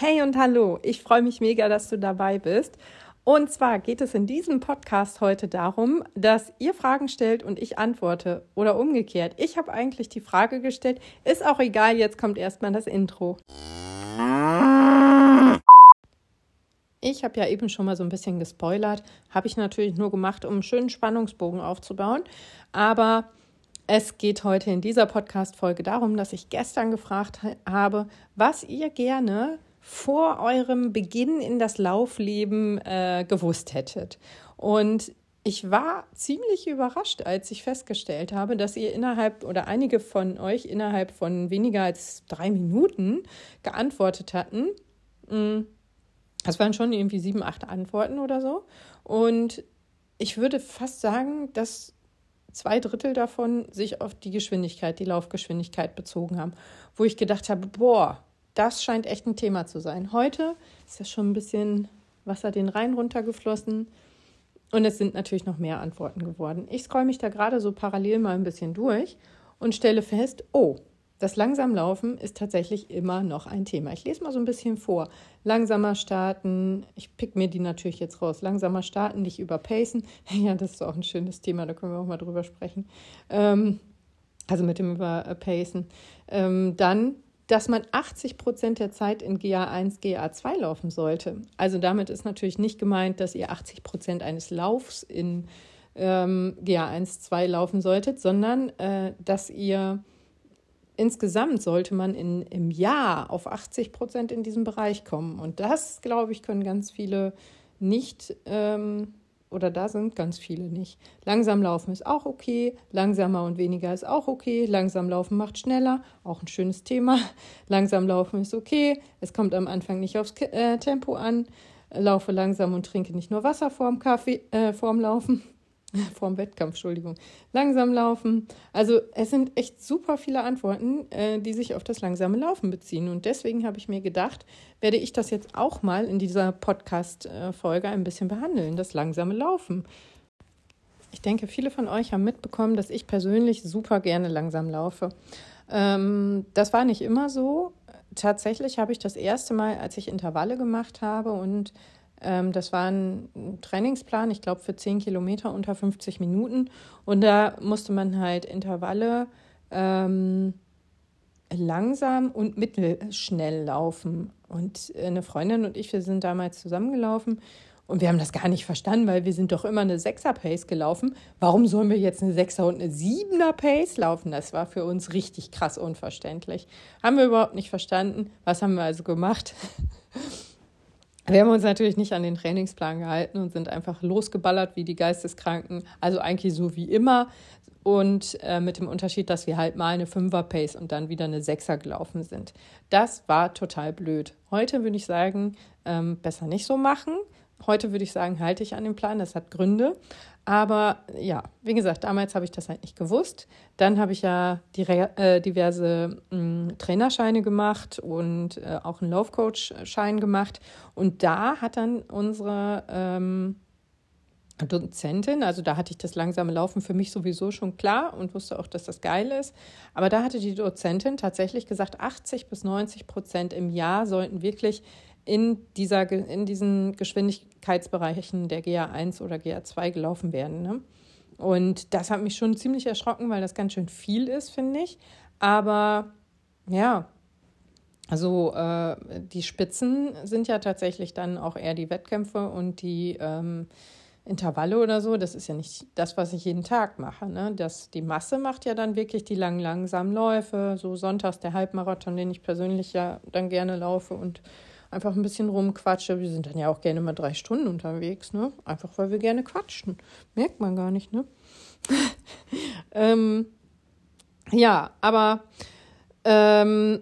Hey und hallo, ich freue mich mega, dass du dabei bist. Und zwar geht es in diesem Podcast heute darum, dass ihr Fragen stellt und ich antworte oder umgekehrt. Ich habe eigentlich die Frage gestellt, ist auch egal, jetzt kommt erstmal das Intro. Ich habe ja eben schon mal so ein bisschen gespoilert, habe ich natürlich nur gemacht, um einen schönen Spannungsbogen aufzubauen, aber es geht heute in dieser Podcast-Folge darum, dass ich gestern gefragt habe, was ihr gerne vor eurem Beginn in das Laufleben äh, gewusst hättet. Und ich war ziemlich überrascht, als ich festgestellt habe, dass ihr innerhalb oder einige von euch innerhalb von weniger als drei Minuten geantwortet hatten. Mm, das waren schon irgendwie sieben, acht Antworten oder so. Und ich würde fast sagen, dass zwei Drittel davon sich auf die Geschwindigkeit, die Laufgeschwindigkeit bezogen haben, wo ich gedacht habe, boah, das scheint echt ein Thema zu sein. Heute ist ja schon ein bisschen Wasser den Rhein runtergeflossen und es sind natürlich noch mehr Antworten geworden. Ich scroll mich da gerade so parallel mal ein bisschen durch und stelle fest, oh, das Langsamlaufen ist tatsächlich immer noch ein Thema. Ich lese mal so ein bisschen vor. Langsamer starten, ich pick mir die natürlich jetzt raus. Langsamer starten, nicht überpacen. Ja, das ist auch ein schönes Thema, da können wir auch mal drüber sprechen. Ähm, also mit dem Überpacen. Ähm, dann, dass man 80 Prozent der Zeit in GA1, GA2 laufen sollte. Also damit ist natürlich nicht gemeint, dass ihr 80 Prozent eines Laufs in ähm, GA1, 2 laufen solltet, sondern äh, dass ihr insgesamt sollte man in, im Jahr auf 80 Prozent in diesem Bereich kommen. Und das, glaube ich, können ganz viele nicht, ähm, oder da sind ganz viele nicht. Langsam laufen ist auch okay, langsamer und weniger ist auch okay, langsam laufen macht schneller, auch ein schönes Thema. Langsam laufen ist okay, es kommt am Anfang nicht aufs äh, Tempo an, laufe langsam und trinke nicht nur Wasser vorm Kaffee, äh, vorm Laufen. Vorm Wettkampf, Entschuldigung. Langsam laufen. Also es sind echt super viele Antworten, äh, die sich auf das langsame Laufen beziehen. Und deswegen habe ich mir gedacht, werde ich das jetzt auch mal in dieser Podcast-Folge ein bisschen behandeln, das langsame Laufen. Ich denke, viele von euch haben mitbekommen, dass ich persönlich super gerne langsam laufe. Ähm, das war nicht immer so. Tatsächlich habe ich das erste Mal, als ich Intervalle gemacht habe und das war ein Trainingsplan, ich glaube, für 10 Kilometer unter 50 Minuten. Und da musste man halt Intervalle ähm, langsam und mittelschnell laufen. Und eine Freundin und ich, wir sind damals zusammengelaufen und wir haben das gar nicht verstanden, weil wir sind doch immer eine Sechser-Pace gelaufen. Warum sollen wir jetzt eine Sechser- und eine Siebener-Pace laufen? Das war für uns richtig krass unverständlich. Haben wir überhaupt nicht verstanden. Was haben wir also gemacht? Wir haben uns natürlich nicht an den Trainingsplan gehalten und sind einfach losgeballert wie die Geisteskranken. Also eigentlich so wie immer. Und äh, mit dem Unterschied, dass wir halt mal eine Fünfer-Pace und dann wieder eine Sechser gelaufen sind. Das war total blöd. Heute würde ich sagen, ähm, besser nicht so machen. Heute würde ich sagen, halte ich an dem Plan. Das hat Gründe. Aber ja, wie gesagt, damals habe ich das halt nicht gewusst. Dann habe ich ja die, äh, diverse mh, hm, Trainerscheine gemacht und äh, auch einen Laufcoach-Schein gemacht. Und da hat dann unsere ähm, Dozentin, also da hatte ich das langsame Laufen für mich sowieso schon klar und wusste auch, dass das geil ist. Aber da hatte die Dozentin tatsächlich gesagt, 80 bis 90 Prozent im Jahr sollten wirklich in, dieser, in diesen Geschwindigkeitsbereichen der GA1 oder GA2 gelaufen werden. Ne? Und das hat mich schon ziemlich erschrocken, weil das ganz schön viel ist, finde ich. Aber ja, also äh, die Spitzen sind ja tatsächlich dann auch eher die Wettkämpfe und die ähm, Intervalle oder so. Das ist ja nicht das, was ich jeden Tag mache. Ne? Das, die Masse macht ja dann wirklich die langen, langsamen Läufe. So sonntags der Halbmarathon, den ich persönlich ja dann gerne laufe und einfach ein bisschen rumquatsche. Wir sind dann ja auch gerne mal drei Stunden unterwegs, ne? Einfach weil wir gerne quatschen. Merkt man gar nicht, ne? ähm, ja, aber ähm,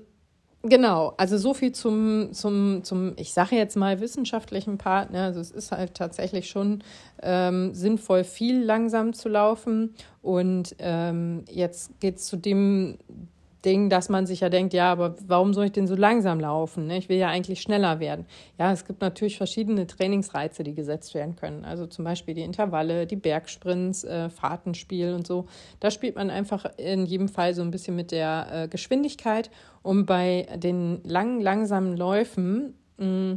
genau, also so viel zum, zum, zum ich sage jetzt mal, wissenschaftlichen Part. Ne? Also es ist halt tatsächlich schon ähm, sinnvoll, viel langsam zu laufen. Und ähm, jetzt geht es zu dem Ding, dass man sich ja denkt, ja, aber warum soll ich denn so langsam laufen? Ne? Ich will ja eigentlich schneller werden. Ja, es gibt natürlich verschiedene Trainingsreize, die gesetzt werden können. Also zum Beispiel die Intervalle, die Bergsprints, äh, Fahrtenspiel und so. Da spielt man einfach in jedem Fall so ein bisschen mit der äh, Geschwindigkeit, um bei den langen, langsamen Läufen mm,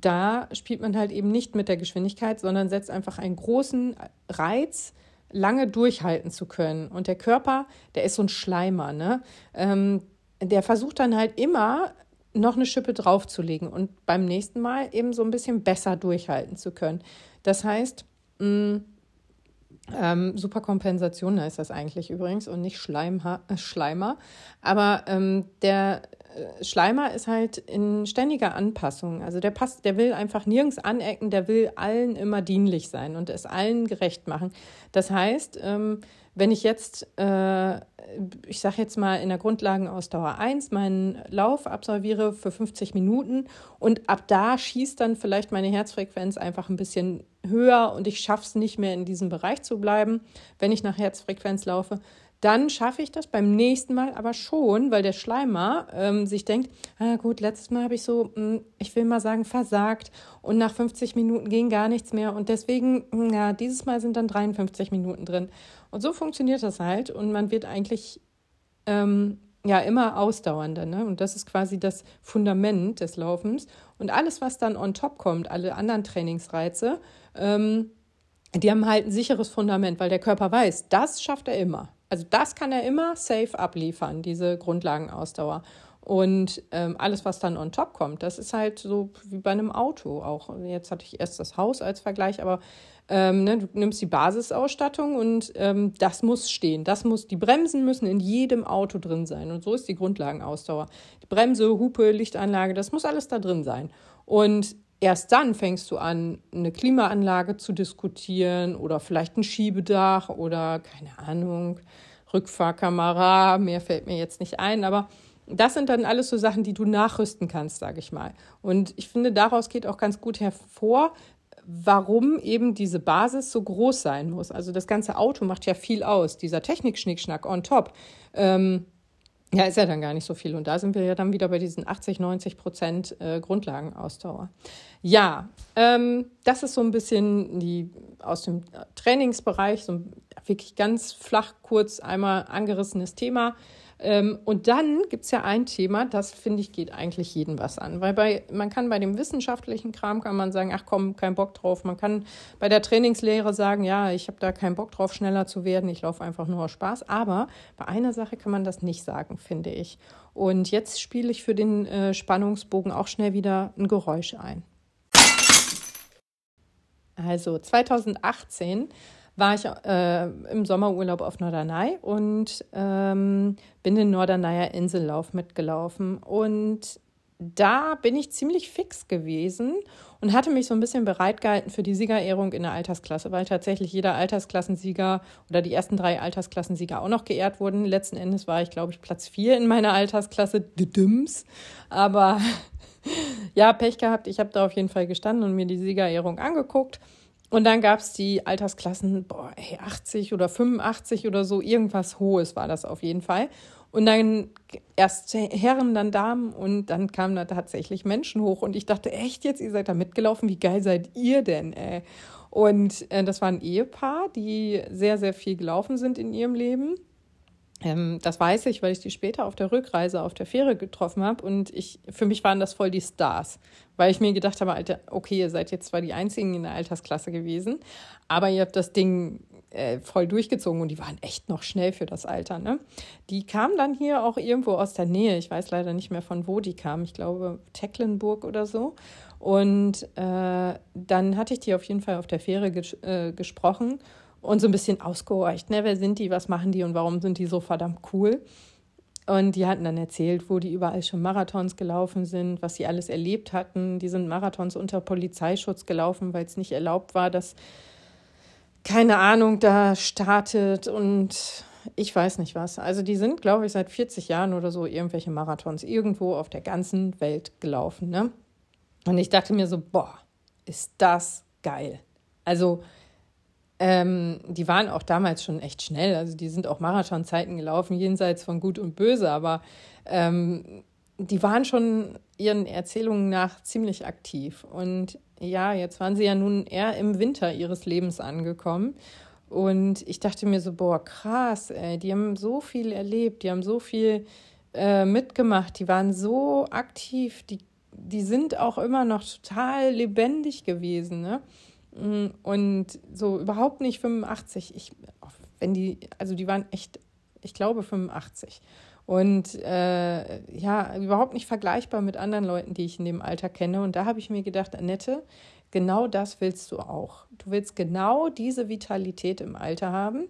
da spielt man halt eben nicht mit der Geschwindigkeit, sondern setzt einfach einen großen Reiz, lange durchhalten zu können. Und der Körper, der ist so ein Schleimer, ne? Ähm, der versucht dann halt immer noch eine Schippe draufzulegen und beim nächsten Mal eben so ein bisschen besser durchhalten zu können. Das heißt, mh, mm, ähm, Superkompensation heißt das eigentlich übrigens und nicht Schleimha äh, Schleimer. Aber ähm, der Schleimer ist halt in ständiger Anpassung. Also der passt, der will einfach nirgends anecken, der will allen immer dienlich sein und es allen gerecht machen. Das heißt, ähm, wenn ich jetzt, äh, ich sage jetzt mal in der Grundlagenausdauer 1 meinen Lauf absolviere für 50 Minuten und ab da schießt dann vielleicht meine Herzfrequenz einfach ein bisschen höher und ich schaffe es nicht mehr in diesem Bereich zu bleiben, wenn ich nach Herzfrequenz laufe, dann schaffe ich das beim nächsten Mal aber schon, weil der Schleimer ähm, sich denkt, ah, gut, letztes Mal habe ich so, mh, hm, ich will mal sagen, versagt und nach 50 Minuten ging gar nichts mehr und deswegen, hm, ja, dieses Mal sind dann 53 Minuten drin. Und so funktioniert das halt und man wird eigentlich ähm, ja immer ausdauernder. Ne? Und das ist quasi das Fundament des Laufens. Und alles, was dann on top kommt, alle anderen Trainingsreize, ähm, die haben halt ein sicheres Fundament, weil der Körper weiß, das schafft er immer. Also das kann er immer safe abliefern, diese Grundlagenausdauer. Und ähm, alles, was dann on top kommt, das ist halt so wie bei einem Auto auch. Jetzt hatte ich erst das Haus als Vergleich, aber ähm, ne, du nimmst die Basisausstattung und ähm, das muss stehen. Das muss, die Bremsen müssen in jedem Auto drin sein. Und so ist die Grundlagenausdauer. Die Bremse, Hupe, Lichtanlage, das muss alles da drin sein. Und erst dann fängst du an, eine Klimaanlage zu diskutieren oder vielleicht ein Schiebedach oder keine Ahnung, Rückfahrkamera, mehr fällt mir jetzt nicht ein, aber das sind dann alles so Sachen, die du nachrüsten kannst, sage ich mal. Und ich finde, daraus geht auch ganz gut hervor, warum eben diese Basis so groß sein muss. Also das ganze Auto macht ja viel aus, dieser Technik-Schnickschnack on top. Ähm, ja, ist ja dann gar nicht so viel. Und da sind wir ja dann wieder bei diesen 80, 90 Prozent äh, Grundlagenausdauer. Ja, ähm, das ist so ein bisschen die aus dem Trainingsbereich, so ein wirklich ganz flach, kurz einmal angerissenes Thema. Ähm, und dann gibt es ja ein Thema, das finde ich geht eigentlich jeden was an. Weil bei, man kann bei dem wissenschaftlichen Kram kann man sagen, ach komm, kein Bock drauf. Man kann bei der Trainingslehre sagen, ja, ich habe da keinen Bock drauf, schneller zu werden, ich laufe einfach nur aus Spaß. Aber bei einer Sache kann man das nicht sagen, finde ich. Und jetzt spiele ich für den äh, Spannungsbogen auch schnell wieder ein Geräusch ein. Also 2018 war ich äh, im Sommerurlaub auf Norderney und ähm, bin den Norderneyer Insellauf mitgelaufen. Und da bin ich ziemlich fix gewesen und hatte mich so ein bisschen bereit gehalten für die Siegerehrung in der Altersklasse, weil tatsächlich jeder Altersklassensieger oder die ersten drei Altersklassensieger auch noch geehrt wurden. Letzten Endes war ich, glaube ich, Platz vier in meiner Altersklasse, Dims. Aber ja, Pech gehabt. Ich habe da auf jeden Fall gestanden und mir die Siegerehrung angeguckt. Und dann gab es die Altersklassen, boah, ey, 80 oder 85 oder so, irgendwas Hohes war das auf jeden Fall. Und dann erst Herren, dann Damen und dann kamen da tatsächlich Menschen hoch. Und ich dachte, echt jetzt, ihr seid da mitgelaufen? Wie geil seid ihr denn? Ey? Und äh, das war ein Ehepaar, die sehr, sehr viel gelaufen sind in ihrem Leben. Ähm, das weiß ich, weil ich die später auf der Rückreise auf der Fähre getroffen habe. Und ich, für mich waren das voll die Stars, weil ich mir gedacht habe, Alter, okay, ihr seid jetzt zwar die Einzigen in der Altersklasse gewesen, aber ihr habt das Ding äh, voll durchgezogen und die waren echt noch schnell für das Alter. Ne? Die kamen dann hier auch irgendwo aus der Nähe. Ich weiß leider nicht mehr von wo die kamen. Ich glaube Tecklenburg oder so. Und äh, dann hatte ich die auf jeden Fall auf der Fähre ges äh, gesprochen und so ein bisschen ausgehorcht. Ne? Wer sind die, was machen die und warum sind die so verdammt cool? Und die hatten dann erzählt, wo die überall schon Marathons gelaufen sind, was sie alles erlebt hatten. Die sind Marathons unter Polizeischutz gelaufen, weil es nicht erlaubt war, dass keine Ahnung da startet und ich weiß nicht was. Also die sind, glaube ich, seit 40 Jahren oder so irgendwelche Marathons irgendwo auf der ganzen Welt gelaufen. Ne? Und ich dachte mir so, boah, ist das geil. Also ähm, die waren auch damals schon echt schnell. Also die sind auch Marathonzeiten gelaufen, jenseits von Gut und Böse, aber ähm, die waren schon ihren Erzählungen nach ziemlich aktiv. Und ja, jetzt waren sie ja nun eher im Winter ihres Lebens angekommen. Und ich dachte mir so, boah, krass, ey, die haben so viel erlebt, die haben so viel äh, mitgemacht, die waren so aktiv, die die sind auch immer noch total lebendig gewesen, ne? Mm, und so überhaupt nicht 85. Ich, wenn die, also die waren echt, ich glaube 85. Und äh, ja, überhaupt nicht vergleichbar mit anderen Leuten, die ich in dem Alter kenne. Und da habe ich mir gedacht, Annette, genau das willst du auch. Du willst genau diese Vitalität im Alter haben.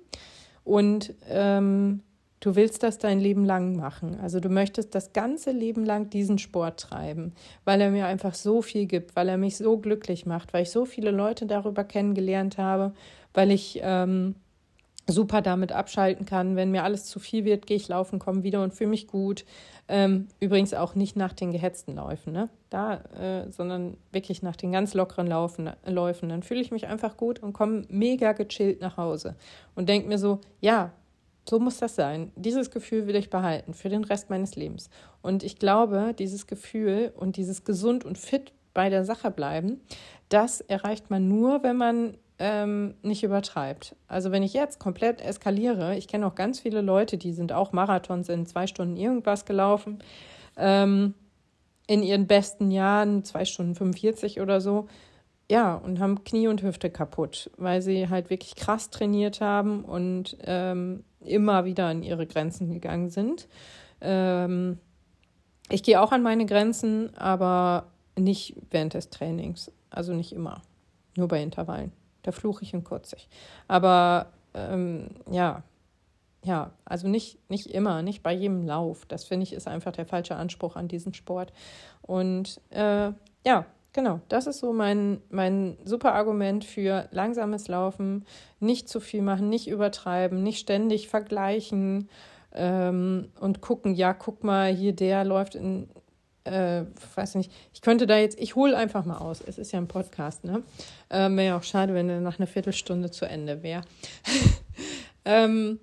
Und ähm, du willst das dein Leben lang machen. Also du möchtest das ganze Leben lang diesen Sport treiben, weil er mir einfach so viel gibt, weil er mich so glücklich macht, weil ich so viele Leute darüber kennengelernt habe, weil ich ähm, super damit abschalten kann. Wenn mir alles zu viel wird, gehe ich laufen, komme wieder und fühle mich gut. Ähm, übrigens auch nicht nach den gehetzten Läufen, ne? Da, äh, sondern wirklich nach den ganz lockeren Laufen, Läufen. Dann fühle ich mich einfach gut und komme mega gechillt nach Hause und denke mir so, ja, so muss das sein. Dieses Gefühl will ich behalten für den Rest meines Lebens. Und ich glaube, dieses Gefühl und dieses gesund und fit bei der Sache bleiben, das erreicht man nur, wenn man ähm, nicht übertreibt. Also wenn ich jetzt komplett eskaliere, ich kenne auch ganz viele Leute, die sind auch Marathons in zwei Stunden irgendwas gelaufen, ähm, in ihren besten Jahren, zwei Stunden 45 oder so, ja, und haben Knie und Hüfte kaputt, weil sie halt wirklich krass trainiert haben und ähm, immer wieder an ihre Grenzen gegangen sind. Ähm, ich gehe auch an meine Grenzen, aber nicht während des Trainings, also nicht immer, nur bei Intervallen. Da fluche ich und kurze ich. Aber ähm, ja, ja, also nicht, nicht immer, nicht bei jedem Lauf. Das finde ich ist einfach der falsche Anspruch an diesen Sport. Und äh, ja, genau, das ist so mein, mein super Argument für langsames Laufen, nicht zu viel machen, nicht übertreiben, nicht ständig vergleichen ähm, und gucken, ja, guck mal, hier der läuft in äh, weiß nicht, ich könnte da jetzt, ich hole einfach mal aus. Es ist ja ein Podcast, ne? Äh, wäre ja auch schade, wenn er nach einer Viertelstunde zu Ende wäre. ähm,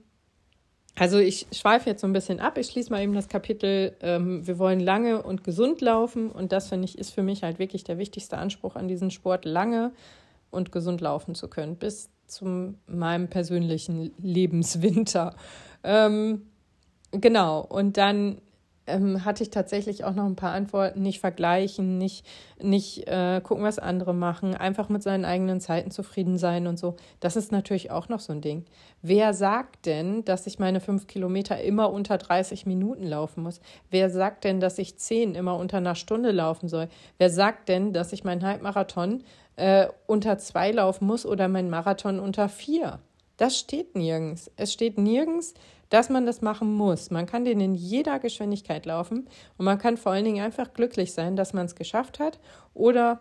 also ich schweife jetzt so ein bisschen ab. Ich schließe mal eben das Kapitel. Ähm, wir wollen lange und gesund laufen und das finde ich ist für mich halt wirklich der wichtigste Anspruch an diesen Sport, lange und gesund laufen zu können bis zu meinem persönlichen Lebenswinter. Ähm, genau und dann ähm, hatte ich tatsächlich auch noch ein paar Antworten. Nicht vergleichen, nicht, nicht äh, gucken, was andere machen, einfach mit seinen eigenen Zeiten zufrieden sein und so. Das ist natürlich auch noch so ein Ding. Wer sagt denn, dass ich meine fünf Kilometer immer unter 30 Minuten laufen muss? Wer sagt denn, dass ich zehn immer unter einer Stunde laufen soll? Wer sagt denn, dass ich meinen Halbmarathon äh, unter zwei laufen muss oder meinen Marathon unter vier? Das steht nirgends. Es steht nirgends, dass man das machen muss. Man kann den in jeder Geschwindigkeit laufen und man kann vor allen Dingen einfach glücklich sein, dass man es geschafft hat oder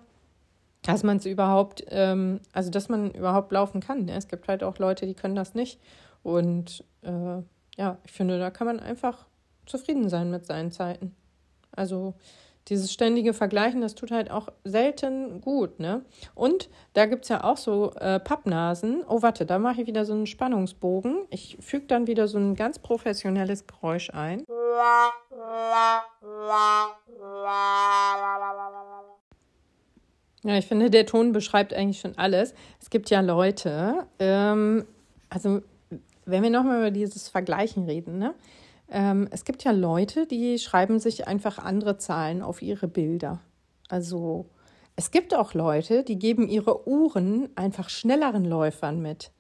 dass man es überhaupt, ähm, also dass man überhaupt laufen kann. Ne? Es gibt halt auch Leute, die können das nicht. Und äh, ja, ich finde, da kann man einfach zufrieden sein mit seinen Zeiten. Also dieses ständige Vergleichen, das tut halt auch selten gut, ne? Und da gibt es ja auch so äh, Pappnasen. Oh, warte, da mache ich wieder so einen Spannungsbogen. Ich füge dann wieder so ein ganz professionelles Geräusch ein. Ja, ich finde, der Ton beschreibt eigentlich schon alles. Es gibt ja Leute, ähm, also wenn wir nochmal über dieses Vergleichen reden, ne? Ähm, es gibt ja Leute, die schreiben sich einfach andere Zahlen auf ihre Bilder. Also es gibt auch Leute, die geben ihre Uhren einfach schnelleren Läufern mit.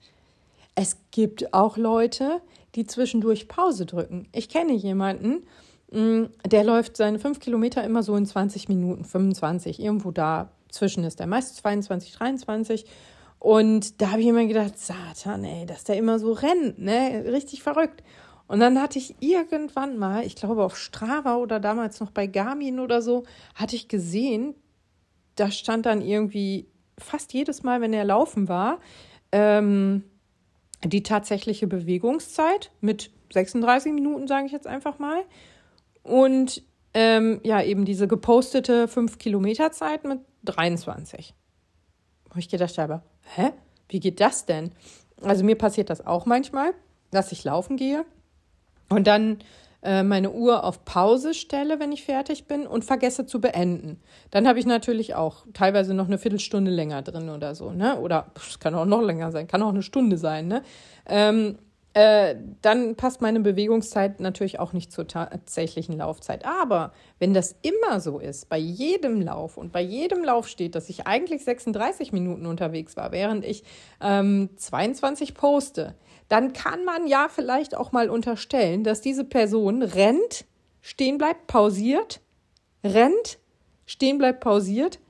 Es gibt auch Leute, die zwischendurch Pause drücken. Ich kenne jemanden, mm, der läuft seine fünf Kilometer immer so in 20 Minuten, 25, irgendwo da zwischen ist der meist 22, 23. Und da habe ich immer gedacht, Satan, ey, dass der immer so rennt, ne? Richtig verrückt. Und dann hatte ich irgendwann mal, ich glaube auf Strava oder damals noch bei Garmin oder so, hatte ich gesehen, da stand dann irgendwie fast jedes Mal, wenn er laufen war, ähm, die tatsächliche Bewegungszeit mit 36 Minuten, sage ich jetzt einfach mal. Und ähm, ja, eben diese gepostete 5 Kilometer Zeit mit 23. Wo ich gedacht habe, hä? Wie geht das denn? Also mir passiert das auch manchmal, dass ich laufen gehe und dann äh, meine Uhr auf Pause stelle, wenn ich fertig bin und vergesse zu beenden. Dann habe ich natürlich auch teilweise noch eine Viertelstunde länger drin oder so, ne? Oder es kann auch noch länger sein, kann auch eine Stunde sein, ne? Ähm, äh, dann passt meine Bewegungszeit natürlich auch nicht zur tatsächlichen Laufzeit. Aber wenn das immer so ist, bei jedem Lauf und bei jedem Lauf steht, dass ich eigentlich 36 Minuten unterwegs war, während ich ähm, 22 poste, dann kann man ja vielleicht auch mal unterstellen, dass diese Person rennt, stehen bleibt, pausiert, rennt, stehen bleibt, pausiert,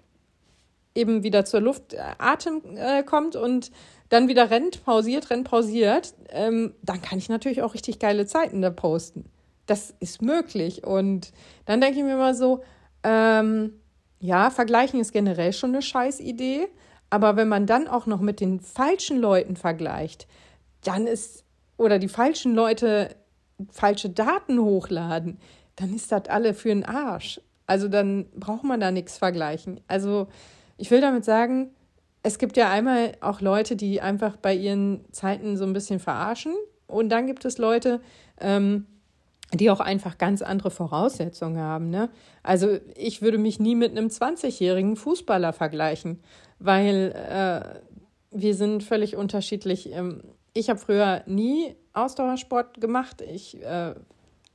eben wieder zur Luft, äh, Atem äh, kommt und dann wieder rennt, pausiert, rennt, pausiert, ähm, dann kann ich natürlich auch richtig geile Zeiten da posten. Das ist möglich. Und dann denke ich mir mal so, ähm, ja, vergleichen ist generell schon eine Scheißidee. Aber wenn man dann auch noch mit den falschen Leuten vergleicht, dann ist, oder die falschen Leute falsche Daten hochladen, dann ist das alle für den Arsch. Also dann braucht man da nichts vergleichen. Also ich will damit sagen, es gibt ja einmal auch Leute, die einfach bei ihren Zeiten so ein bisschen verarschen. Und dann gibt es Leute, ähm, die auch einfach ganz andere Voraussetzungen haben. Ne? Also ich würde mich nie mit einem 20-jährigen Fußballer vergleichen, weil äh, wir sind völlig unterschiedlich. Ähm, ich habe früher nie Ausdauersport gemacht. Ich äh,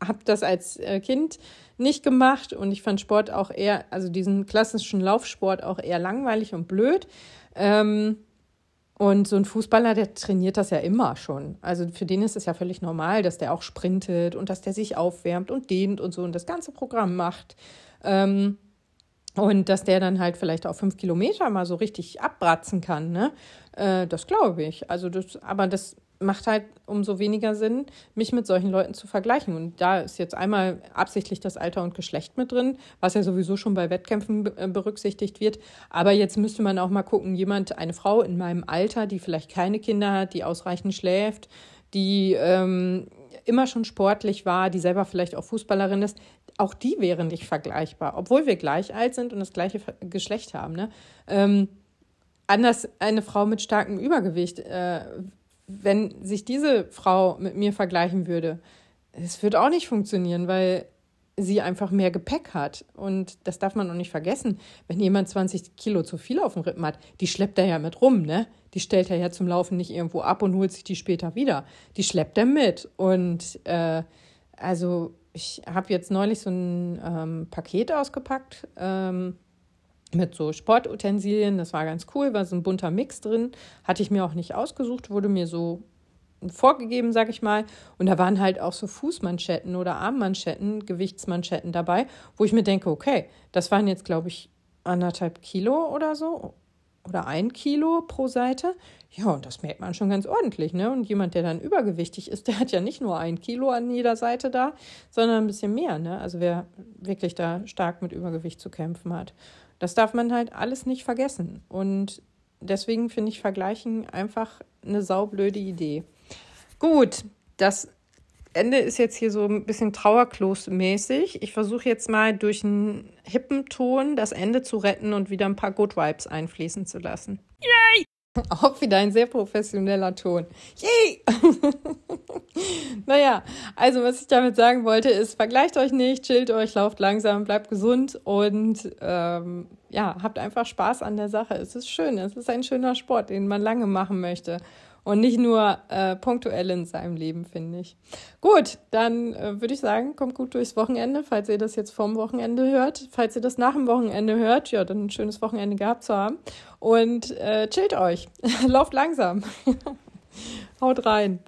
habe das als äh, Kind nicht gemacht und ich fand Sport auch eher, also diesen klassischen Laufsport auch eher langweilig und blöd. Ähm, und so ein Fußballer, der trainiert das ja immer schon. Also für den ist es ja völlig normal, dass der auch sprintet und dass der sich aufwärmt und dehnt und so und das ganze Programm macht. Ähm, und dass der dann halt vielleicht auch fünf Kilometer mal so richtig abbratzen kann, ne? Äh, das glaube ich. Also das, aber das macht halt umso weniger Sinn, mich mit solchen Leuten zu vergleichen. Und da ist jetzt einmal absichtlich das Alter und Geschlecht mit drin, was ja sowieso schon bei Wettkämpfen äh, berücksichtigt wird. Aber jetzt müsste man auch mal gucken, jemand, eine Frau in meinem Alter, die vielleicht keine Kinder hat, die ausreichend schläft, die ähm, immer schon sportlich war, die selber vielleicht auch Fußballerin ist, auch die wären nicht vergleichbar, obwohl wir gleich alt sind und das gleiche Geschlecht haben. Ne? Ähm, anders eine Frau mit starkem Übergewicht äh, wenn sich diese Frau mit mir vergleichen würde, es würde auch nicht funktionieren, weil sie einfach mehr Gepäck hat. Und das darf man auch nicht vergessen. Wenn jemand 20 Kilo zu viel auf dem Rippen hat, die schleppt er ja mit rum, ne? Die stellt er ja zum Laufen nicht irgendwo ab und holt sich die später wieder. Die schleppt er mit. Und äh, also ich habe jetzt neulich so ein ähm, Paket ausgepackt. Ähm, mit so Sportutensilien. Das war ganz cool, war so ein bunter Mix drin. Hatte ich mir auch nicht ausgesucht, wurde mir so vorgegeben, sag ich mal. Und da waren halt auch so Fußmanschetten oder Armmanschetten, Gewichtsmanschetten dabei, wo ich mir denke, okay, das waren jetzt, glaube ich, anderthalb Kilo oder so oder ein Kilo pro Seite. Ja, und das merkt man schon ganz ordentlich, ne? Und jemand, der dann übergewichtig ist, der hat ja nicht nur ein Kilo an jeder Seite da, sondern ein bisschen mehr, ne? Also wer wirklich da stark mit Übergewicht zu kämpfen hat. Das darf man halt alles nicht vergessen. Und deswegen finde ich Vergleichen einfach eine saublöde Idee. Gut, das Ende ist jetzt hier so ein bisschen Trauerklos-mäßig. Ich versuche jetzt mal durch einen hippen Ton das Ende zu retten und wieder ein paar Good Vibes einfließen zu lassen. Yay! Auch wieder ein sehr professioneller Ton. Yay! naja, also was ich damit sagen wollte, ist, vergleicht euch nicht, chillt euch, lauft langsam, bleibt gesund und ähm, ja, habt einfach Spaß an der Sache. Es ist schön, es ist ein schöner Sport, den man lange machen möchte und nicht nur äh, punktuell in seinem Leben, finde ich. Gut, dann äh, würde ich sagen, kommt gut durchs Wochenende, falls ihr das jetzt vom Wochenende hört. Falls ihr das nach dem Wochenende hört, ja, dann ein schönes Wochenende gehabt zu haben. Und äh, chillt euch, lauft langsam. Haut rein.